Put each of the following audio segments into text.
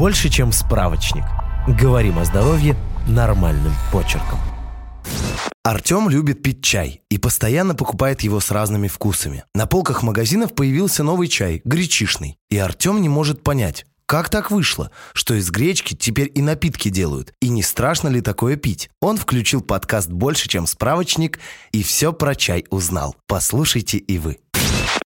Больше, чем справочник. Говорим о здоровье нормальным почерком. Артем любит пить чай и постоянно покупает его с разными вкусами. На полках магазинов появился новый чай, гречишный. И Артем не может понять, как так вышло, что из гречки теперь и напитки делают? И не страшно ли такое пить? Он включил подкаст больше, чем справочник, и все про чай узнал. Послушайте и вы.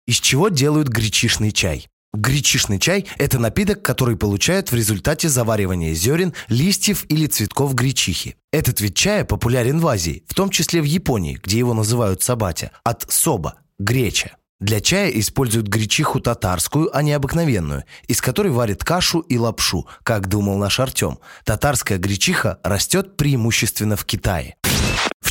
Из чего делают гречишный чай? Гречишный чай – это напиток, который получают в результате заваривания зерен, листьев или цветков гречихи. Этот вид чая популярен в Азии, в том числе в Японии, где его называют сабатя, от соба – греча. Для чая используют гречиху татарскую, а не обыкновенную, из которой варят кашу и лапшу, как думал наш Артем. Татарская гречиха растет преимущественно в Китае.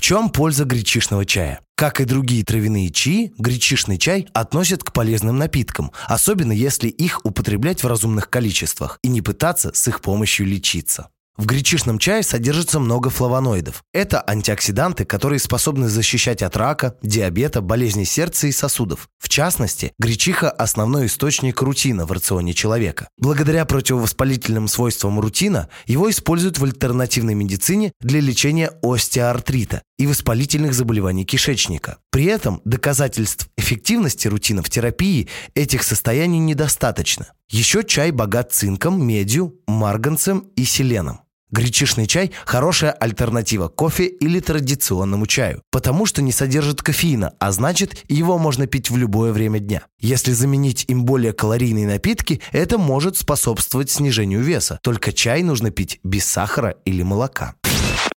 Чем польза гречишного чая? Как и другие травяные чаи, гречишный чай относят к полезным напиткам, особенно если их употреблять в разумных количествах и не пытаться с их помощью лечиться. В гречишном чае содержится много флавоноидов. Это антиоксиданты, которые способны защищать от рака, диабета, болезней сердца и сосудов. В частности, гречиха – основной источник рутина в рационе человека. Благодаря противовоспалительным свойствам рутина его используют в альтернативной медицине для лечения остеоартрита и воспалительных заболеваний кишечника. При этом доказательств эффективности рутина в терапии этих состояний недостаточно. Еще чай богат цинком, медью, марганцем и селеном. Гречишный чай – хорошая альтернатива кофе или традиционному чаю, потому что не содержит кофеина, а значит, его можно пить в любое время дня. Если заменить им более калорийные напитки, это может способствовать снижению веса. Только чай нужно пить без сахара или молока.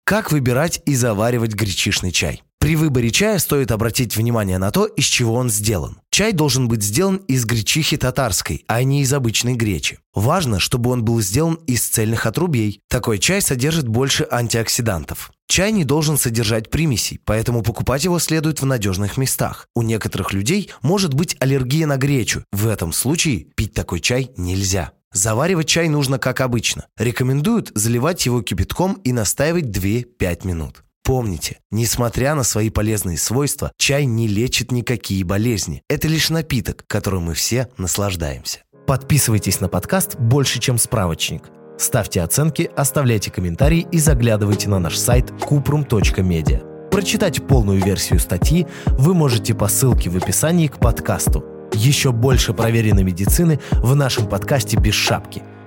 Как выбирать и заваривать гречишный чай? При выборе чая стоит обратить внимание на то, из чего он сделан. Чай должен быть сделан из гречихи татарской, а не из обычной гречи. Важно, чтобы он был сделан из цельных отрубей. Такой чай содержит больше антиоксидантов. Чай не должен содержать примесей, поэтому покупать его следует в надежных местах. У некоторых людей может быть аллергия на гречу. В этом случае пить такой чай нельзя. Заваривать чай нужно как обычно. Рекомендуют заливать его кипятком и настаивать 2-5 минут. Помните, несмотря на свои полезные свойства, чай не лечит никакие болезни. Это лишь напиток, которым мы все наслаждаемся. Подписывайтесь на подкаст «Больше, чем справочник». Ставьте оценки, оставляйте комментарии и заглядывайте на наш сайт kuprum.media. Прочитать полную версию статьи вы можете по ссылке в описании к подкасту. Еще больше проверенной медицины в нашем подкасте «Без шапки».